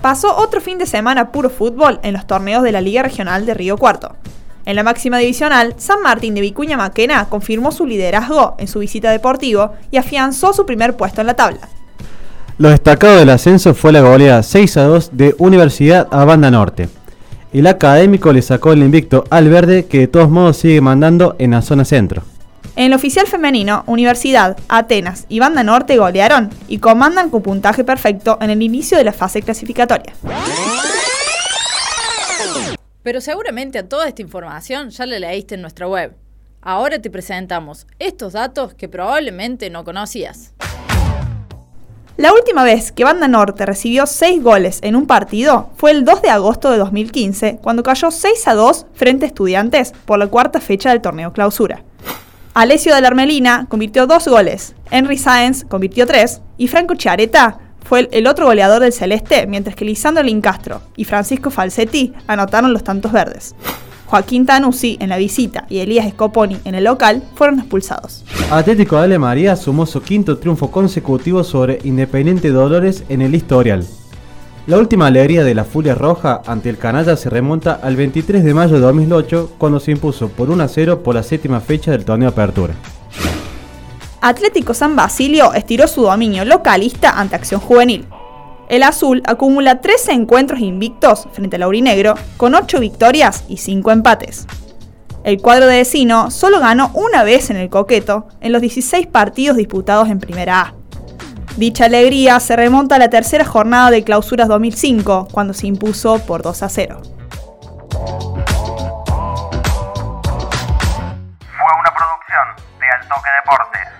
pasó otro fin de semana puro fútbol en los torneos de la Liga Regional de Río Cuarto. En la máxima divisional, San Martín de Vicuña Maquena confirmó su liderazgo en su visita deportivo y afianzó su primer puesto en la tabla. Lo destacado del ascenso fue la goleada 6 a 2 de Universidad a Banda Norte. El académico le sacó el invicto al verde que de todos modos sigue mandando en la zona centro. En el oficial femenino, Universidad, Atenas y Banda Norte golearon y comandan con puntaje perfecto en el inicio de la fase clasificatoria. Pero seguramente a toda esta información ya la leíste en nuestra web. Ahora te presentamos estos datos que probablemente no conocías. La última vez que Banda Norte recibió 6 goles en un partido fue el 2 de agosto de 2015, cuando cayó 6 a 2 frente a Estudiantes por la cuarta fecha del torneo clausura. Alessio de la Armelina convirtió 2 goles, Henry Sáenz convirtió 3 y Franco Chiareta fue el otro goleador del Celeste, mientras que Lisandro Lincastro y Francisco Falsetti anotaron los tantos verdes. Joaquín Tanuzzi en la visita y Elías Scoponi en el local fueron expulsados. Atlético de María sumó su quinto triunfo consecutivo sobre Independiente Dolores en el historial. La última alegría de la Furia Roja ante el Canalla se remonta al 23 de mayo de 2008 cuando se impuso por 1 a 0 por la séptima fecha del torneo Apertura. Atlético San Basilio estiró su dominio localista ante Acción Juvenil. El azul acumula 13 encuentros invictos frente al aurinegro, con 8 victorias y 5 empates. El cuadro de vecino solo ganó una vez en el coqueto en los 16 partidos disputados en Primera A. Dicha alegría se remonta a la tercera jornada de clausuras 2005, cuando se impuso por 2 a 0. Fue una producción de Altoque Deportes.